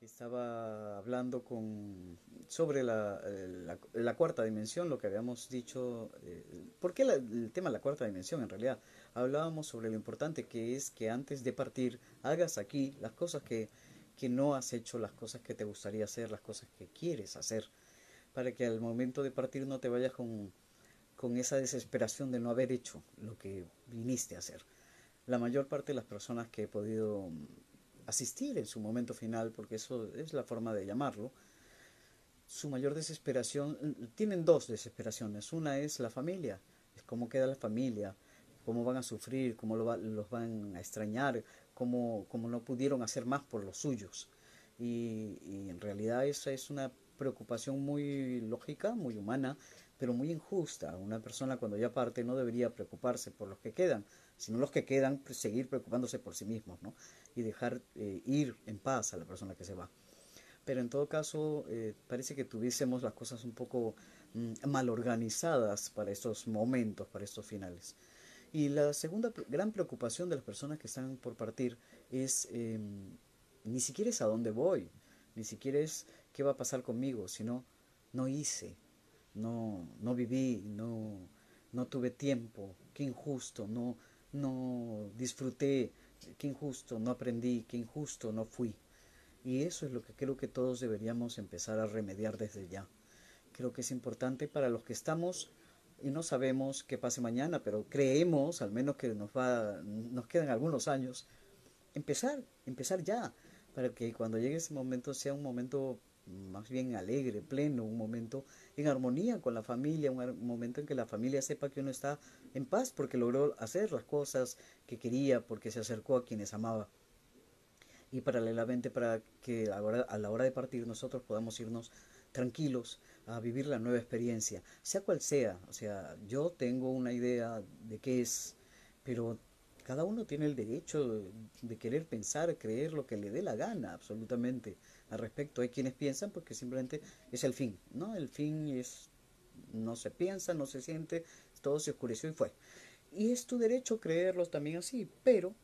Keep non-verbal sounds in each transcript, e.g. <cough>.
Estaba hablando con, sobre la, la, cuarta dimensión, lo que habíamos dicho. Eh, ¿Por qué el tema de la cuarta dimensión en realidad? Hablábamos sobre lo importante que es que antes de partir hagas aquí las cosas que, que no has hecho, las cosas que te gustaría hacer, las cosas que quieres hacer, para que al momento de partir no te vayas con, con esa desesperación de no haber hecho lo que viniste a hacer. La mayor parte de las personas que he podido asistir en su momento final, porque eso es la forma de llamarlo, su mayor desesperación, tienen dos desesperaciones. Una es la familia, es cómo queda la familia, cómo van a sufrir, cómo lo los van a extrañar, cómo, cómo, no pudieron hacer más por los suyos. Y, en realidad esa es una preocupación muy lógica, muy humana, pero muy injusta. Una persona cuando ya parte no debería preocuparse por los que quedan, sino los que quedan seguir preocupándose por sí mismos, ¿no? Y dejar eh, ir en paz a la persona que se va. Pero en todo caso, eh, parece que tuviésemos las cosas un poco mm, mal organizadas para estos momentos, para estos finales. Y la segunda gran preocupación de las personas que están por partir es em, ni siquiera es a dónde voy, ni siquiera es qué va a pasar conmigo, sino no hice, no, no viví, no, no tuve tiempo, qué injusto, no, no disfruté, qué injusto, no aprendí, qué injusto, no fui. Y eso es lo que creo que todos deberíamos empezar a remediar desde ya. Creo que es importante para los que estamos y no sabemos qué pase mañana, pero creemos, al menos que nos va, nos quedan algunos años, empezar, empezar ya, para que cuando llegue ese momento sea un momento más bien alegre, pleno, un momento en armonía con la familia, un momento en que la familia sepa que uno está en paz porque logró hacer las cosas que quería, porque se acercó a quienes amaba. Y paralelamente para que a la hora de partir nosotros podamos irnos tranquilos a vivir la nueva experiencia, sea cual sea. O sea, yo tengo una idea de qué es, pero cada uno tiene el derecho de querer pensar, creer lo que le dé la gana, absolutamente al respecto. Hay quienes piensan porque simplemente es el fin, ¿no? El fin es, no se piensa, no se siente, todo se oscureció y fue. Y es tu derecho creerlo también así, pero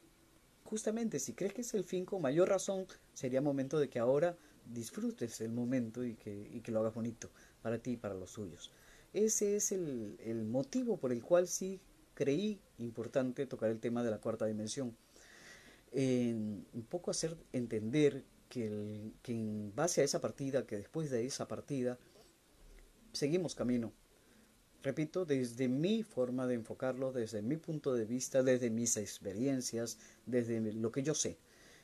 justamente si crees que es el fin, con mayor razón sería momento de que ahora disfrutes el momento y que, lo hagas bonito para ti y para los suyos. Ese es el, el motivo por el cual sí creí importante tocar el tema de la cuarta dimensión. En un poco hacer entender que, en base a esa partida, que después de esa partida, seguimos camino. Repito, desde mi forma de enfocarlo, desde mi punto de vista, desde mis experiencias, desde lo que yo sé.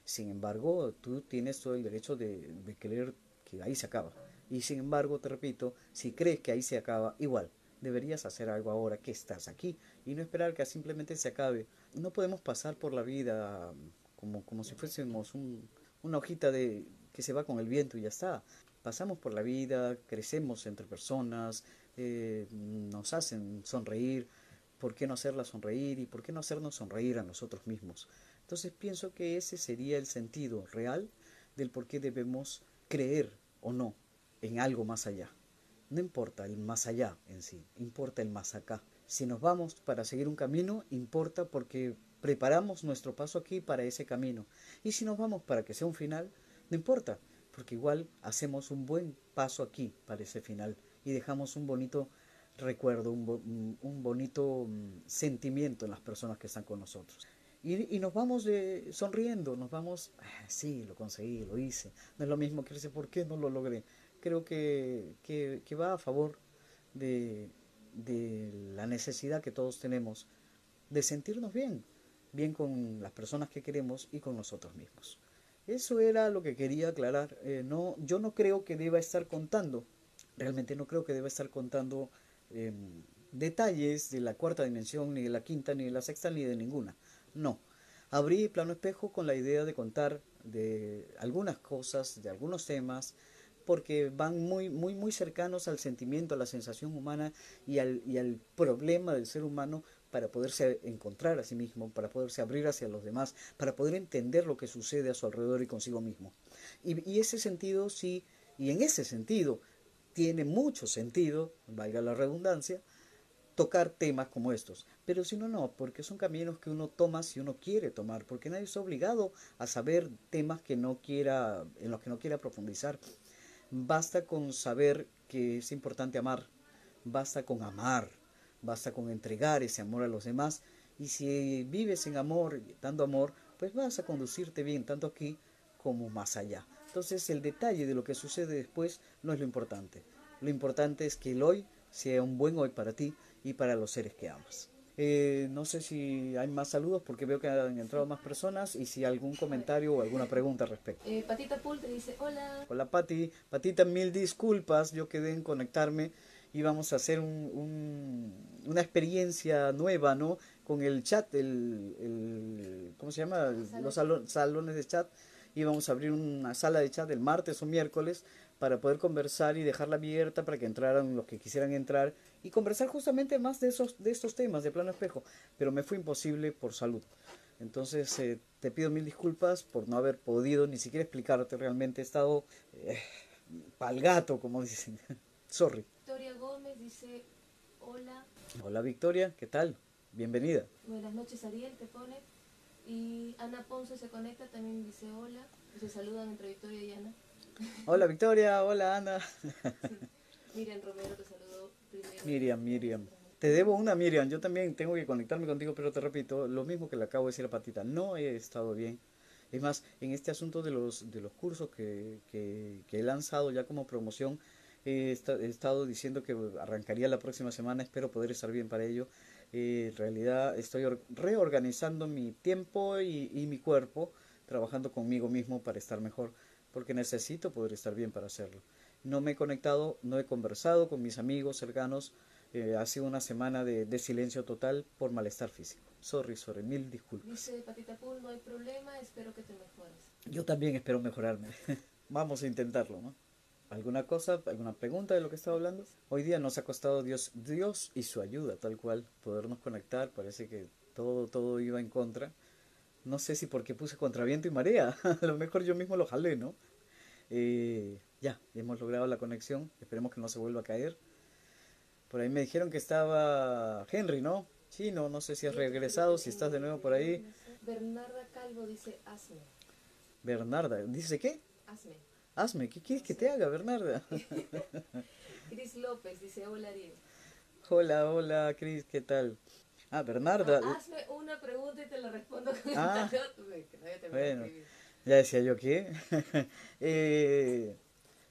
Sin embargo, tú tienes todo el derecho de, de creer que ahí se acaba. Y sin embargo, te repito, si crees que ahí se acaba, igual, deberías hacer algo ahora que estás aquí y no esperar que simplemente se acabe. No podemos pasar por la vida como, como si fuésemos un, una hojita de que se va con el viento y ya está. Pasamos por la vida, crecemos entre personas, eh, nos hacen sonreír, ¿por qué no hacerla sonreír y por qué no hacernos sonreír a nosotros mismos? Entonces pienso que ese sería el sentido real del por qué debemos creer o no en algo más allá. No importa el más allá en sí, importa el más acá. Si nos vamos para seguir un camino, importa porque preparamos nuestro paso aquí para ese camino. Y si nos vamos para que sea un final, no importa, porque igual hacemos un buen paso aquí para ese final y dejamos un bonito recuerdo, un, bonito mm, sentimiento en las personas que están con nosotros. Y, y nos vamos sonriendo, nos vamos, ah, sí, lo conseguí, lo hice. No es lo mismo que decir, ¿por qué no lo logré? Creo que, que, que va a favor de, de la necesidad que todos tenemos de sentirnos bien, bien con las personas que queremos y con nosotros mismos. Eso era lo que quería aclarar. Eh, no, yo no creo que deba estar contando, realmente no creo que deba estar contando em, detalles de la cuarta dimensión, ni de la quinta, ni de la sexta, ni de ninguna. No. Abrí plano espejo con la idea de contar de algunas cosas, de algunos temas, porque van muy, muy, muy cercanos al sentimiento, a la sensación humana y al, y al problema del ser humano para poderse encontrar a sí mismo, para poderse abrir hacia los demás, para poder entender lo que sucede a su alrededor y consigo mismo. Y, ese sentido sí, y en ese sentido, tiene mucho sentido, valga la redundancia, tocar temas como estos. Pero si no, no, porque son caminos que uno toma si uno quiere tomar, porque nadie está obligado a saber temas que no quiera, en los que no quiera profundizar. Basta con saber que es importante amar, basta con amar, basta con entregar ese amor a los demás. Y si vives en amor, dando amor, pues vas a conducirte bien, tanto aquí como más allá. Entonces el detalle de lo que sucede después no es lo importante. Lo importante es que el hoy sea un buen hoy para ti y para los seres que amas. Eh, no sé si hay más saludos porque veo que han entrado más personas y si hay algún comentario o alguna pregunta al respecto. Eh, Patita Pool te dice hola. Hola Pati, Patita, mil disculpas, yo quedé en conectarme y vamos a hacer un, una experiencia nueva, ¿no? Con el chat, el, el ¿cómo se llama? Los salones de chat y vamos a abrir una sala de chat el martes o miércoles para poder conversar y dejarla abierta para que entraran los que quisieran entrar y conversar justamente más de esos de estos temas de plano espejo, pero me fue imposible por salud. Entonces eh, te pido mil disculpas por no haber podido ni siquiera explicarte realmente. He estado eh, pal gato, como dicen. <laughs> Sorry. Dice hola. Hola Victoria, ¿qué tal? Bienvenida. Buenas noches Ariel, te pone. Y Ana Ponce se conecta, también dice hola. Se saludan entre Victoria y Ana. <laughs> Hola Victoria, hola Ana. Miriam Romero te saludó primero. Miriam, Miriam. Te debo una Miriam, yo también tengo que conectarme contigo, pero te repito, lo mismo que le acabo de decir a Patita, no he estado bien. Es más, en este asunto de los, de los cursos que, que, he lanzado ya como promoción, he, estado diciendo que arrancaría la próxima semana, espero poder estar bien para ello. Eh, en realidad estoy reorganizando mi tiempo y, y mi cuerpo, trabajando conmigo mismo para estar mejor porque necesito poder estar bien para hacerlo. No me he conectado, no he conversado con mis amigos cercanos. Eh, ha sido una semana de, de, silencio total por malestar físico. Sorry, sorry, mil disculpas. Dice Patita Pool, no hay problema, espero que te mejores. Yo también espero mejorarme. <laughs> Vamos a intentarlo, ¿no? ¿Alguna cosa, alguna pregunta de lo que estaba hablando? Hoy día nos ha costado Dios, Dios y su ayuda, tal cual, podernos conectar. Parece que todo, todo iba en contra no sé si porque puse contra viento y marea. <laughs> A lo mejor yo mismo lo jalé, ¿no? Eh, ya, hemos logrado la conexión. Esperemos que no se vuelva a caer. Por ahí me dijeron que estaba Henry, ¿no? Sí, no, no sé si has regresado, si estás de nuevo por ahí. Bernarda Calvo dice hazme. Bernarda, ¿dice qué? Hazme. Hazme, ¿qué quieres que te haga, Bernarda? <laughs> Cris López dice hola, Ariel. Hola, hola, Cris, ¿qué tal? Ah, Bernarda. hazme una pregunta y te la respondo con ah, Bueno, ya decía yo que. <laughs> eh,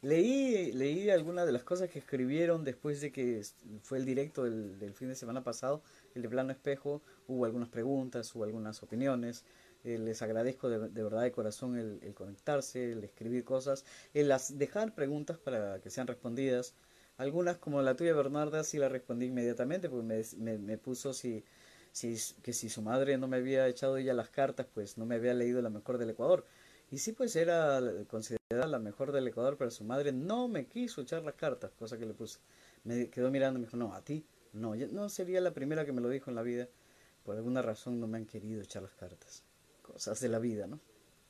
leí, leí algunas de las cosas que escribieron después de que fue el directo del, fin de semana pasado, el de plano espejo. Hubo algunas preguntas, hubo algunas opiniones. Eh, les agradezco de, verdad de corazón el, conectarse, el escribir cosas, el las, dejar preguntas para que sean respondidas. Algunas, como la tuya, Bernarda, sí la respondí inmediatamente porque me, me, puso si, si, que si su madre no me había echado ella las cartas, pues no me había leído la mejor del Ecuador. Y sí, pues era considerada la mejor del Ecuador, pero su madre no me quiso echar las cartas, cosa que le puse. Me quedó mirando y me dijo, no, a ti, no, no sería la primera que me lo dijo en la vida. Por alguna razón no me han querido echar las cartas. Cosas de la vida, ¿no?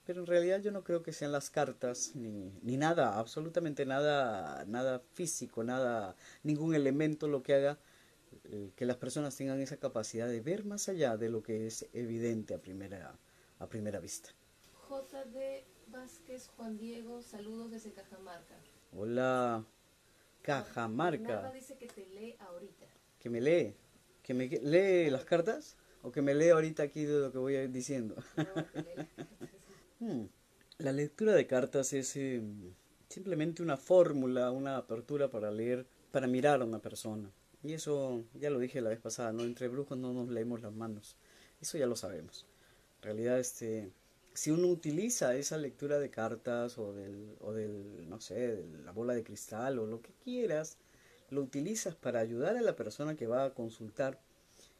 Pero en realidad yo no creo que sean las cartas ni, ni nada, absolutamente nada, nada físico, nada, ningún elemento lo que haga eh, que las personas tengan esa capacidad de ver más allá de lo que es evidente a primera, a primera vista. JD Vázquez Juan Diego, saludos desde Cajamarca. Hola, Cajamarca. dice que te lee ahorita. ¿Que me lee? ¿Que me lee las cartas? ¿O que me lee ahorita aquí de lo que voy diciendo? <laughs> Hmm. La lectura de cartas es eh, simplemente una fórmula, una apertura para leer, para mirar a una persona. Y eso ya lo dije la vez pasada, ¿no? Entre brujos no nos leemos las manos. Eso ya lo sabemos. En realidad, este, si uno utiliza esa lectura de cartas o del, o del, no sé, de la bola de cristal o lo que quieras, lo utilizas para ayudar a la persona que va a consultar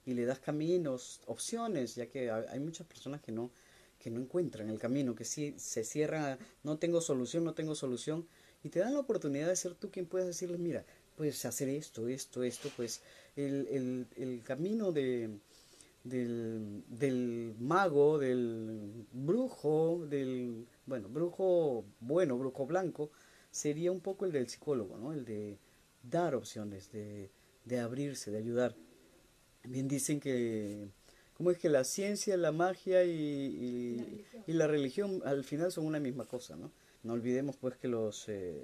y le das caminos, opciones, ya que hay muchas personas que no, que no encuentran el camino, que sí se cierran, no tengo solución, no tengo solución, y te dan la oportunidad de ser tú quien puedes decirles, mira, puedes hacer esto, esto, esto, pues el, el, camino de, del, del, mago, del brujo, del, bueno, brujo bueno, brujo blanco, sería un poco el del psicólogo, ¿no? El de dar opciones, de, de abrirse, de ayudar. Bien dicen que, ¿cómo es que la ciencia, la magia y, y, la, religión. al final son una misma cosa, ¿no? No olvidemos pues que los, eh,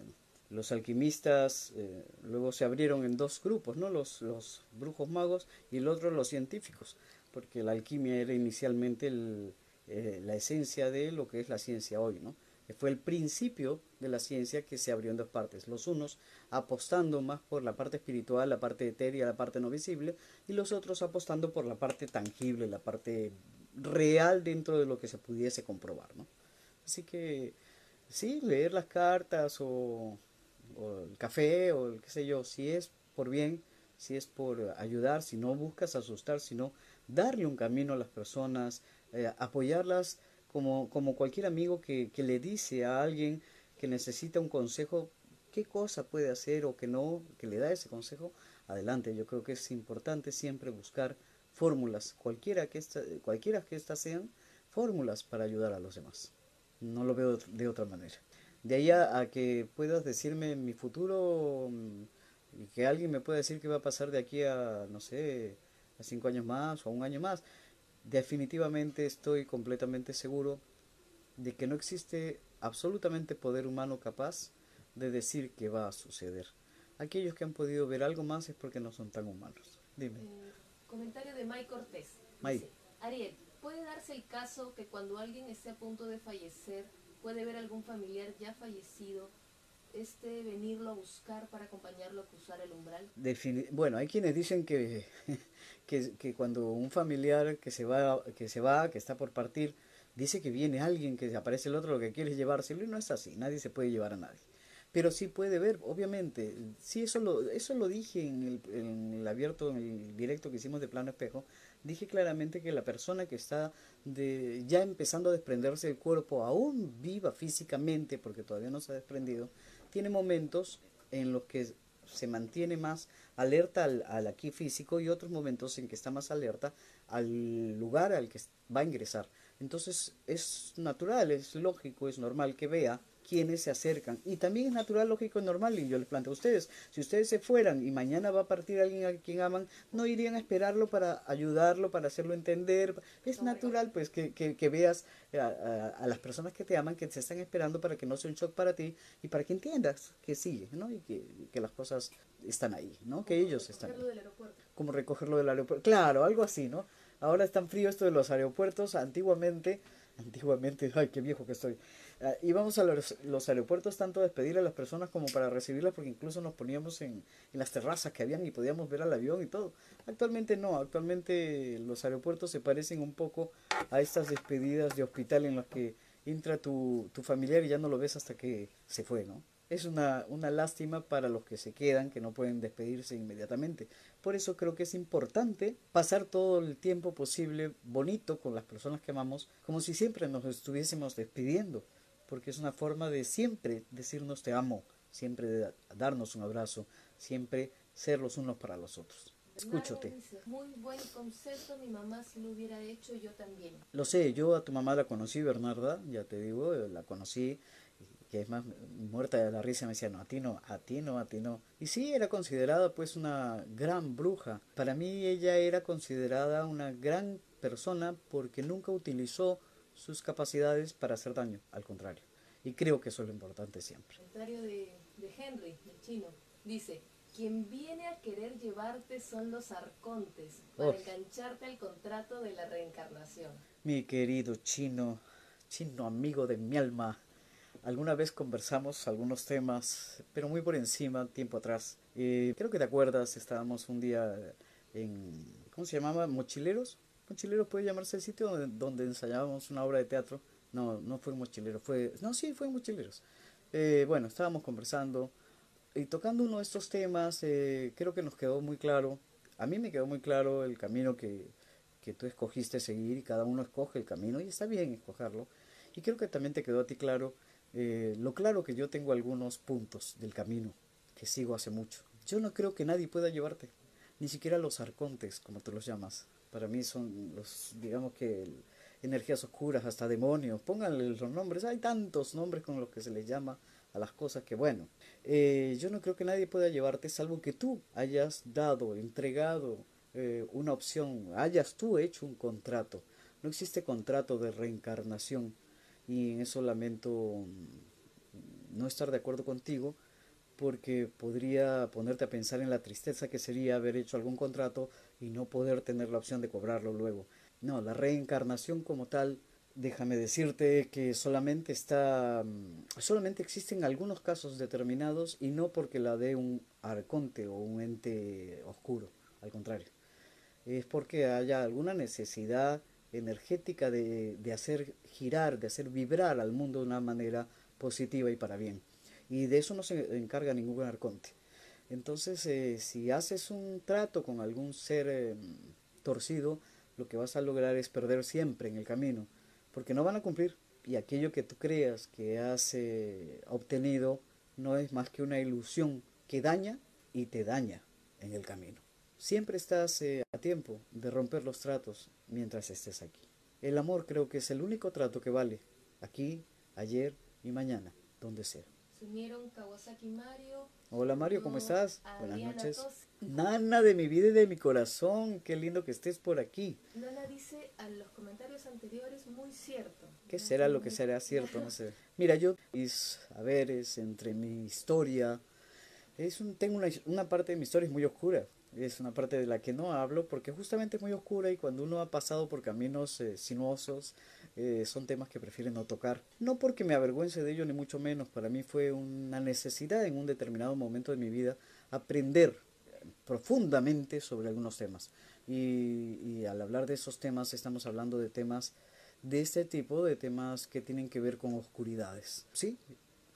los alquimistas eh, luego se abrieron en dos grupos, ¿no? Los, los brujos magos y el otro los científicos, porque la alquimia era inicialmente el, eh, la esencia de lo que es la ciencia hoy, ¿no? Fue el principio de la ciencia que se abrió en dos partes, los unos apostando más por la parte espiritual, la parte etérea, la parte no visible, y los otros apostando por la parte tangible, la parte real dentro de lo que se pudiese comprobar, ¿no? Así que sí, leer las cartas o, o el café o el qué sé yo, si es por bien, si es por ayudar, si no buscas asustar, sino darle un camino a las personas, eh, apoyarlas como, como cualquier amigo que, que le dice a alguien que necesita un consejo, qué cosa puede hacer o que no, que le da ese consejo, adelante. Yo creo que es importante siempre buscar fórmulas, cualquiera que, esta, cualquiera que estas sean, fórmulas para ayudar a los demás. No lo veo de otra manera. De ahí a, que puedas decirme mi futuro mm, y que alguien me pueda decir qué va a pasar de aquí a, no sé, a cinco años más o a un año más definitivamente estoy completamente seguro de que no existe absolutamente poder humano capaz de decir que va a suceder. Aquellos que han podido ver algo más es porque no son tan humanos. Dime. Eh, comentario de Mike Cortés. Ariel, ¿puede darse el caso que cuando alguien esté a punto de fallecer, puede ver algún familiar ya fallecido este venirlo a buscar para acompañarlo a cruzar el umbral? bueno, hay quienes dicen que, que, cuando un familiar que se va, que se va, que está por partir, dice que viene alguien, que aparece el otro, lo que quiere es llevárselo, y no es así, nadie se puede llevar a nadie. Pero sí puede ver, obviamente, sí, eso lo, eso lo dije en el, abierto, en el directo que hicimos de Plano Espejo, dije claramente que la persona que está ya empezando a desprenderse del cuerpo, aún viva físicamente, porque todavía no se ha desprendido, tiene momentos en los que se mantiene más alerta al, al, aquí físico y otros momentos en que está más alerta al lugar al que va a ingresar. Entonces es natural, es lógico, es normal que vea quienes se acercan. Y también es natural, lógico y normal, y yo les planteo a ustedes, si ustedes se fueran y mañana va a partir alguien a quien aman, no irían a esperarlo para ayudarlo, para hacerlo entender. Es natural, pues, que, que, veas a, a, las personas que te aman, que te están esperando para que no sea un shock para ti y para que entiendas que sigue, ¿no? Y que, que las cosas están ahí, ¿no? Que ellos están ahí. Como recogerlo del aeropuerto. Claro, algo así, ¿no? Ahora es tan frío esto de los aeropuertos. Antiguamente, antiguamente, ay, qué viejo que estoy. Uh, íbamos a los, los, aeropuertos tanto a despedir a las personas como para recibirlas porque incluso nos poníamos en, las terrazas que habían y podíamos ver al avión y todo. Actualmente no, actualmente los aeropuertos se parecen un poco a estas despedidas de hospital en las que entra tu, tu familiar y ya no lo ves hasta que se fue, ¿no? Es una lástima para los que se quedan, que no pueden despedirse inmediatamente. Por eso creo que es importante pasar todo el tiempo posible bonito con las personas que amamos, como si siempre nos estuviésemos despidiendo porque es una forma de siempre decirnos te amo, siempre de darnos un abrazo, siempre ser los unos para los otros. Escúchate. Muy buen concepto, mi mamá si lo hubiera hecho, yo también. Lo sé, yo a tu mamá la conocí, Bernarda, ya te digo, la conocí, que es más muerta de la risa, me decía, no, a ti no, a ti no, a ti no. Y sí, era considerada pues una gran bruja. Para mí ella era considerada una gran persona porque nunca utilizó sus capacidades para hacer daño, al contrario. Y creo que eso es lo importante siempre. El comentario de, de Henry, el chino, dice, quien viene a querer llevarte son los arcontes para engancharte al contrato de la reencarnación. Mi querido chino, chino amigo de mi alma, alguna vez conversamos algunos temas, pero muy por encima, tiempo atrás. Eh, creo que te acuerdas, estábamos un día en, ¿cómo se llamaba? Mochileros. Mochileros puede llamarse el sitio donde, donde ensayábamos una obra de teatro. No, no fue Mochileros, fue... No, sí, fue Mochileros. Eh, bueno, estábamos conversando y tocando uno de estos temas, eh, creo que nos quedó muy claro, a mí me quedó muy claro el camino que, que tú escogiste seguir y cada uno escoge el camino y está bien escogerlo. Y creo que también te quedó a ti claro eh, lo claro que yo tengo algunos puntos del camino que sigo hace mucho. Yo no creo que nadie pueda llevarte, ni siquiera los arcontes, como tú los llamas para mí son los, digamos que energías oscuras, hasta demonios, pónganle los nombres, hay tantos nombres con los que se les llama a las cosas que, bueno, eh, yo no creo que nadie pueda llevarte salvo que tú hayas dado, entregado eh, una opción, hayas tú hecho un contrato. No existe contrato de reencarnación y en eso lamento mm, no estar de acuerdo contigo porque podría ponerte a pensar en la tristeza que sería haber hecho algún contrato y no poder tener la opción de cobrarlo luego. No, la reencarnación como tal déjame decirte que solamente está mm, solamente existen algunos casos determinados y no porque la dé un arconte o un ente oscuro, al contrario. Es porque haya alguna necesidad energética de, de hacer girar, de hacer vibrar al mundo de una manera positiva y para bien. Y de eso no se encarga ningún arconte. Entonces, eh, si haces un trato con algún ser eh, torcido, lo que vas a lograr es perder siempre en el camino porque no van a cumplir y aquello que tú creas que has eh, obtenido no es más que una ilusión que daña y te daña en el camino. Siempre estás eh, a tiempo de romper los tratos mientras estés aquí. El amor creo que es el único trato que vale, aquí, ayer y mañana, donde sea. Se unieron Kawasaki Mario. Hola Mario, ¿cómo estás? Buenas noches. Nana de mi vida y de mi corazón, qué lindo que estés por aquí. Nana dice a los comentarios anteriores muy cierto. ¿Qué será lo que será cierto? No <laughs> sé. Mira, yo mis es entre mi historia, es un, tengo una, una parte de mi historia es muy oscura. Es una parte de la que no hablo porque justamente es muy oscura y cuando uno ha pasado por caminos eh, sinuosos, eh, son temas que prefieren no tocar. No porque me avergüence de ello, ni mucho menos. Para mí fue una necesidad en un determinado momento de mi vida aprender profundamente sobre algunos temas. Y, al hablar de esos temas estamos hablando de temas de este tipo, de temas que tienen que ver con oscuridades. Sí,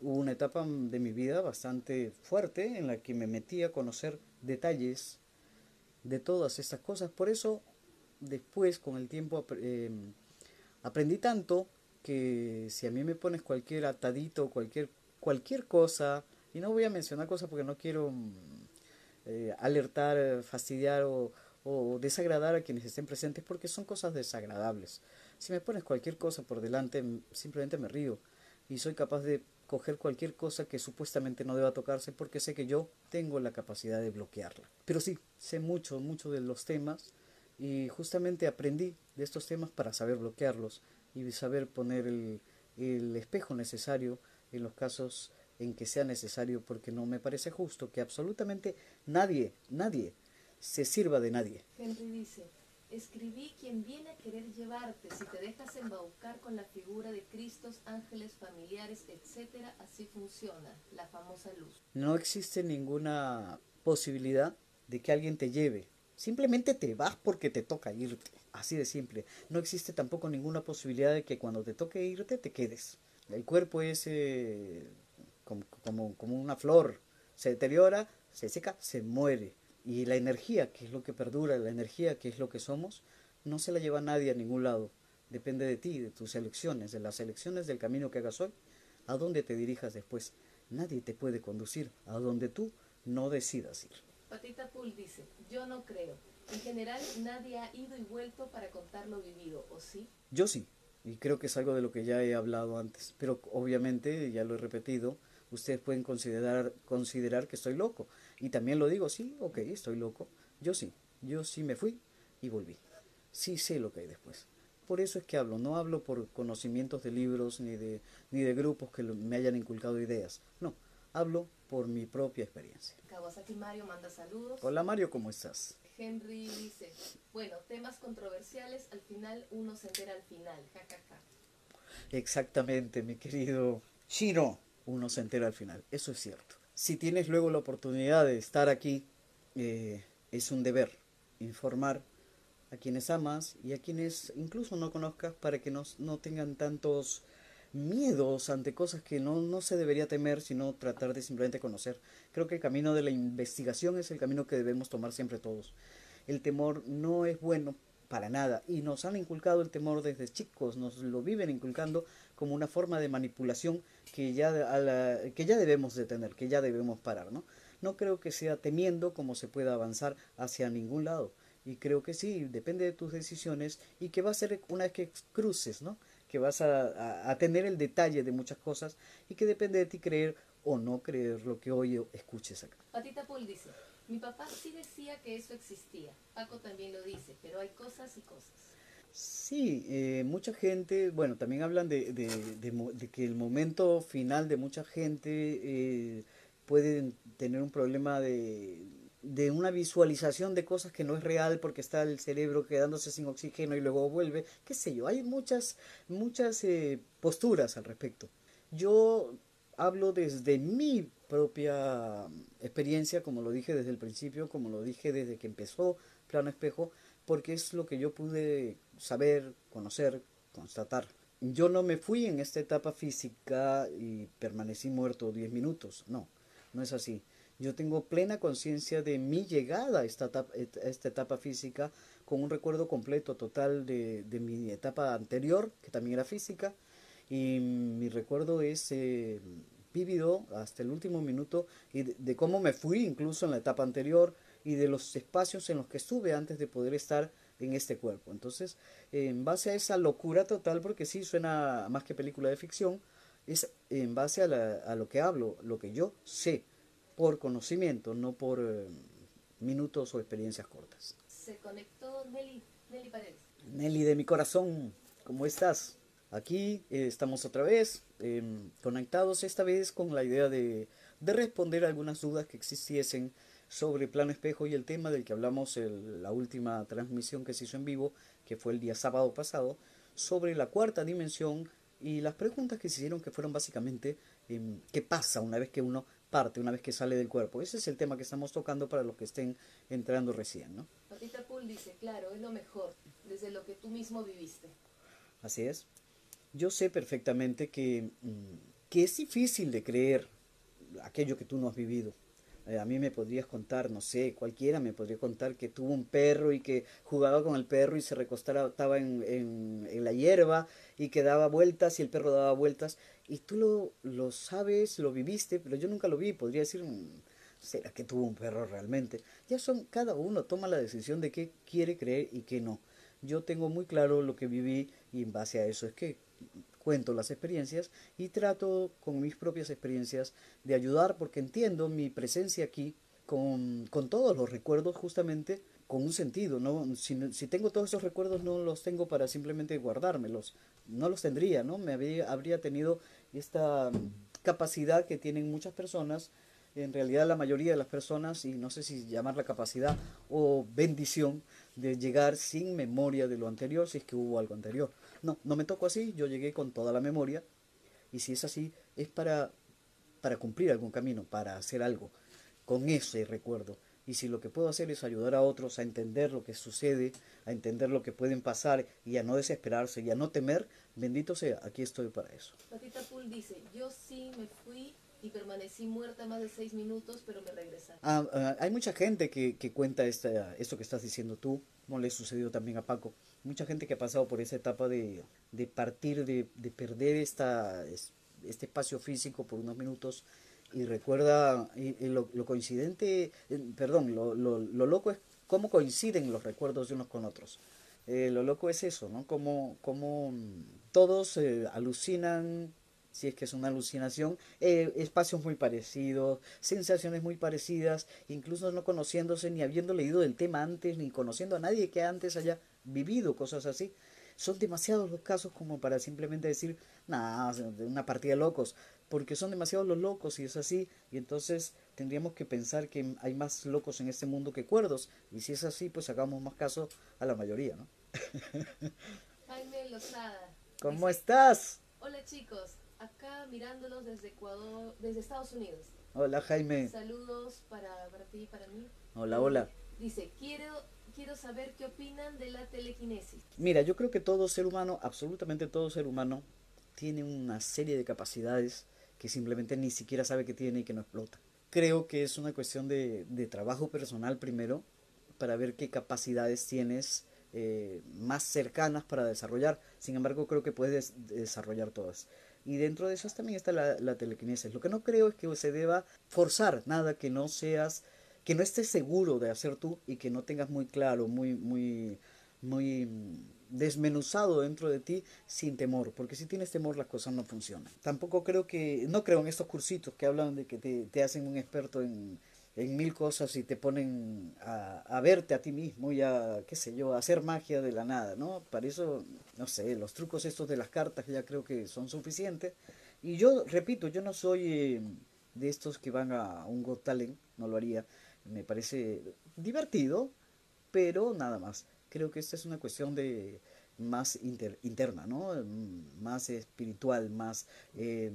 hubo una etapa de mi vida bastante fuerte en la que me metí a conocer detalles de todas estas cosas. Por eso después con el tiempo em, aprendí tanto que si a mí me pones cualquier atadito, cualquier, cualquier cosa, y no voy a mencionar cosas porque no quiero eh, alertar, fastidiar o, desagradar a quienes estén presentes porque son cosas desagradables. Si me pones cualquier cosa por delante, simplemente me río y soy capaz de coger cualquier cosa que supuestamente no deba tocarse porque sé que yo tengo la capacidad de bloquearla. Pero sí, sé mucho, mucho de los temas y justamente aprendí de estos temas para saber bloquearlos y saber poner el, el espejo necesario en los casos en que sea necesario porque no me parece justo que absolutamente nadie, nadie se sirva de nadie. Henry dice, escribí quien viene a querer llevarte si te dejas embaucar con la figura de Cristos, ángeles, familiares, etcétera, así funciona la famosa luz. No existe ninguna posibilidad de que alguien te lleve. Simplemente te vas porque te toca irte. Así de simple. No existe tampoco ninguna posibilidad de que cuando te toque irte te quedes. El cuerpo es eh, como, como, una flor, se deteriora, se seca, se muere. Y la energía, que es lo que perdura, la energía, que es lo que somos, no se la lleva nadie a ningún lado. Depende de ti, de tus elecciones, de las elecciones del camino que hagas hoy, a dónde te dirijas después. Nadie te puede conducir a donde tú no decidas ir. Patita Pool dice, yo no creo. En general nadie ha ido y vuelto para contar lo vivido, ¿o sí? Yo sí, y creo que es algo de lo que ya he hablado antes, pero obviamente, ya lo he repetido, ustedes pueden considerar, considerar que estoy loco. Y también lo digo, sí, ok, estoy loco. Yo sí, yo sí me fui y volví. Sí sé lo que hay después. Por eso es que hablo, no hablo por conocimientos de libros ni de, ni de grupos que me hayan inculcado ideas. No, hablo por mi propia experiencia. Kawasaki Mario manda saludos. Hola Mario, ¿cómo estás? Henry dice, bueno, temas controversiales, al final uno se entera al final, Exactamente, mi querido Shiro uno se entera al final. Eso es cierto. Si tienes luego la oportunidad de estar aquí, eh, es un deber informar a quienes amas y a quienes incluso no conozcas para que no, no tengan tantos miedos ante cosas que no, no se debería temer, sino tratar de simplemente conocer. Creo que el camino de la investigación es el camino que debemos tomar siempre todos. El temor no es bueno para nada y nos han inculcado el temor desde chicos, nos lo viven inculcando como una forma de manipulación que ya, que ya debemos detener, que ya debemos parar, ¿no? No creo que sea temiendo como se pueda avanzar hacia ningún lado. Y creo que sí, depende de tus decisiones y que va a ser una vez que cruces, ¿no? Que vas a, a, tener el detalle de muchas cosas y que depende de ti creer o no creer lo que hoy escuches acá. Patita Paul dice, mi papá sí decía que eso existía, Paco también lo dice, pero hay cosas y cosas. Sí, eh, mucha gente, bueno, también hablan de, de, de, que el momento final de mucha gente eh, puede tener un problema de, de una visualización de cosas que no es real porque está el cerebro quedándose sin oxígeno y luego vuelve, qué sé yo, hay muchas, muchas eh, posturas al respecto. Yo hablo desde mi propia experiencia, como lo dije desde el principio, como lo dije desde que empezó Plano Espejo, porque es lo que yo pude saber, conocer, constatar. Yo no me fui en esta etapa física y permanecí muerto 10 minutos, no, no es así. Yo tengo plena conciencia de mi llegada a esta etapa, esta etapa física con un recuerdo completo, total de, de, mi etapa anterior, que también era física, y mi recuerdo es eh, vívido hasta el último minuto y de, cómo me fui incluso en la etapa anterior y de los espacios en los que estuve antes de poder estar en este cuerpo. Entonces, en base a esa locura total, porque sí suena más que película de ficción, es en base a, lo que hablo, lo que yo sé, por conocimiento, no por eh, minutos o experiencias cortas. Se conectó Nelly, Nelly Paredes. Nelly de mi corazón, ¿cómo estás? Aquí eh, estamos otra vez em, conectados, esta vez con la idea de, de responder algunas dudas que existiesen sobre Plano Espejo y el tema del que hablamos en la última transmisión que se hizo en vivo, que fue el día sábado pasado, sobre la cuarta dimensión y las preguntas que se hicieron que fueron básicamente em, qué pasa una vez que uno parte, una vez que sale del cuerpo. Ese es el tema que estamos tocando para los que estén entrando recién, ¿no? Patita Pool dice, claro, es lo mejor, desde lo que tú mismo viviste. Así es. Yo sé perfectamente que, mm, que es difícil de creer aquello que tú no has vivido. Eh, a mí me podrías contar, no sé, cualquiera me podría contar que tuvo un perro y que jugaba con el perro y se recostaba, estaba en, en, en la hierba y que daba vueltas y el perro daba vueltas. Y tú lo, lo sabes, lo viviste, pero yo nunca lo vi. Podría decir, mm, ¿será que tuvo un perro realmente? Ya son, cada uno toma la decisión de qué quiere creer y qué no. Yo tengo muy claro lo que viví y en base a eso es que cuento las experiencias y trato con mis propias experiencias de ayudar porque entiendo mi presencia aquí con, con todos los recuerdos justamente con un sentido. ¿no? Si, si, tengo todos esos recuerdos no los tengo para simplemente guardármelos. No los tendría, ¿no? Me habría, habría tenido esta capacidad que tienen muchas personas, en realidad la mayoría de las personas, y no sé si llamarla capacidad o bendición, de llegar sin memoria de lo anterior, si es que hubo algo anterior. No, no me tocó así, yo llegué con toda la memoria y si es así es para, para cumplir algún camino, para hacer algo con ese recuerdo. Y si lo que puedo hacer es ayudar a otros a entender lo que sucede, a entender lo que pueden pasar y a no desesperarse y a no temer, bendito sea, aquí estoy para eso. Patita Pool dice, yo sí me fui y permanecí muerta más de seis minutos, pero me regresaron. Ah, ah, hay mucha gente que, que cuenta esta, esto que estás diciendo tú, como le sucedió también a Paco. Mucha gente que ha pasado por esa etapa de, de partir, de, de perder esta, este espacio físico por unos minutos y recuerda y, lo, lo, coincidente, eh, perdón, lo, lo, lo, loco es cómo coinciden los recuerdos de unos con otros. Eh, lo loco es eso, ¿no? Como, como todos eh, alucinan si es que es una alucinación, eh, espacios muy parecidos, sensaciones muy parecidas, incluso no conociéndose ni habiendo leído del tema antes, ni conociendo a nadie que antes haya vivido cosas así. Son demasiados los casos como para simplemente decir, nada, una partida de locos, porque son demasiados los locos y es así, y entonces tendríamos que pensar que hay más locos en este mundo que cuerdos, y si es así, pues hagamos más caso a la mayoría, ¿no? <laughs> Jaime Lozada. ¿Cómo estás? Hola chicos, acá mirándolos desde Ecuador, desde Estados Unidos. Hola Jaime. Saludos para, para ti y para mí. Hola, hola. Dice, quiero, quiero saber qué opinan de la telequinesis. Mira, yo creo que todo ser humano, absolutamente todo ser humano, tiene una serie de capacidades que simplemente ni siquiera sabe que tiene y que no explota. Creo que es una cuestión de, de trabajo personal primero, para ver qué capacidades tienes eh, más cercanas para desarrollar. Sin embargo, creo que puedes desarrollar todas. Y dentro de esas también está la, la telequinesis. Lo que no creo es que se deba forzar nada que no seas, que no estés seguro de hacer tú y que no tengas muy claro, muy, muy, muy desmenuzado dentro de ti sin temor, porque si tienes temor las cosas no funcionan. Tampoco creo que, no creo en estos cursitos que hablan de que te, te hacen un experto en, en mil cosas y te ponen a, a, verte a ti mismo y a, qué sé yo, a hacer magia de la nada, ¿no? Para eso, no sé, los trucos estos de las cartas ya creo que son suficientes. Y yo, repito, yo no soy eh, de estos que van a un Got no lo haría. Me parece divertido, pero nada más. Creo que esta es una cuestión de más interna, ¿no? Más espiritual, más... Eh,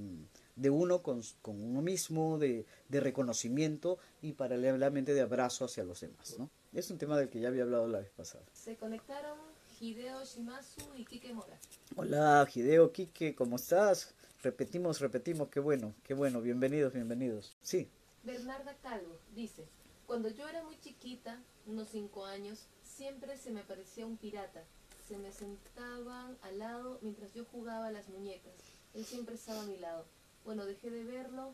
de uno con, con uno mismo, de, de, reconocimiento y paralelamente de abrazo hacia los demás. ¿no? Es un tema del que ya había hablado la vez pasada. Se conectaron Hideo Shimazu y Kike Mora. Hola Hideo, Kike, ¿cómo estás? Repetimos, repetimos, qué bueno, qué bueno, bienvenidos, bienvenidos. Sí. Bernarda Calvo dice, cuando yo era muy chiquita, unos cinco años, siempre se me aparecía un pirata. Se me sentaban al lado mientras yo jugaba a las muñecas. Él siempre estaba a mi lado bueno, dejé de verlo,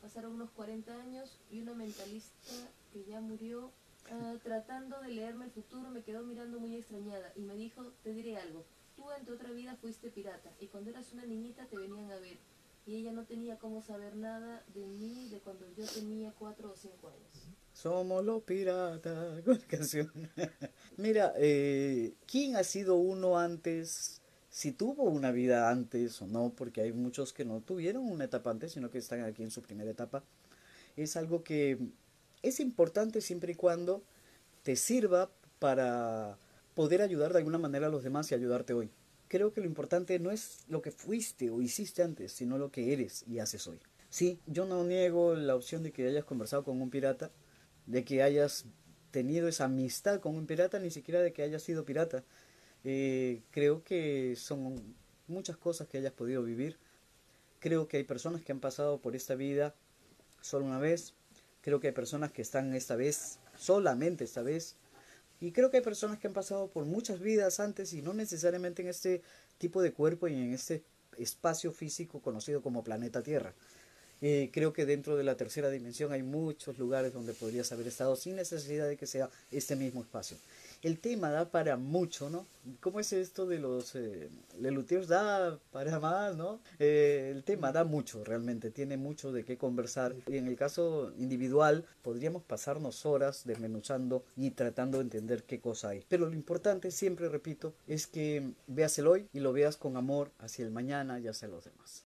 pasaron unos 40 años y una mentalista que ya murió, ah, tratando de leerme el futuro, me quedó mirando muy extrañada y me dijo, te diré algo, tú en tu otra vida fuiste pirata y cuando eras una niñita te venían a ver y ella no tenía cómo saber nada de mí de cuando yo tenía 4 o 5 años. Somos los piratas. <laughs> Mira, eh, ¿quién ha sido uno antes si tuvo una vida antes o no, porque hay muchos que no tuvieron una etapa antes, sino que están aquí en su primera etapa, es algo que es importante siempre y cuando te sirva para poder ayudar de alguna manera a los demás y ayudarte hoy. Creo que lo importante no es lo que fuiste o hiciste antes, sino lo que eres y haces hoy. Sí, yo no niego la opción de que hayas conversado con un pirata, de que hayas tenido esa amistad con un pirata, ni siquiera de que hayas sido pirata, eh, creo que son muchas cosas que hayas podido vivir. Creo que hay personas que han pasado por esta vida solo una vez. Creo que hay personas que están esta vez, solamente esta vez. Y creo que hay personas que han pasado por muchas vidas antes y no necesariamente en este tipo de cuerpo y en este espacio físico conocido como planeta Tierra. Eh, creo que dentro de la tercera dimensión hay muchos lugares donde podrías haber estado sin necesidad de que sea este mismo espacio el tema da para mucho, ¿no? ¿Cómo es esto de los eh? Da para más, ¿no? Eh, el tema da mucho, realmente, tiene mucho de qué conversar. Y en el caso individual, podríamos pasarnos horas desmenuzando y tratando de entender qué cosa hay. Pero lo importante, siempre repito, es que veas el hoy y lo veas con amor hacia el mañana y hacia los demás.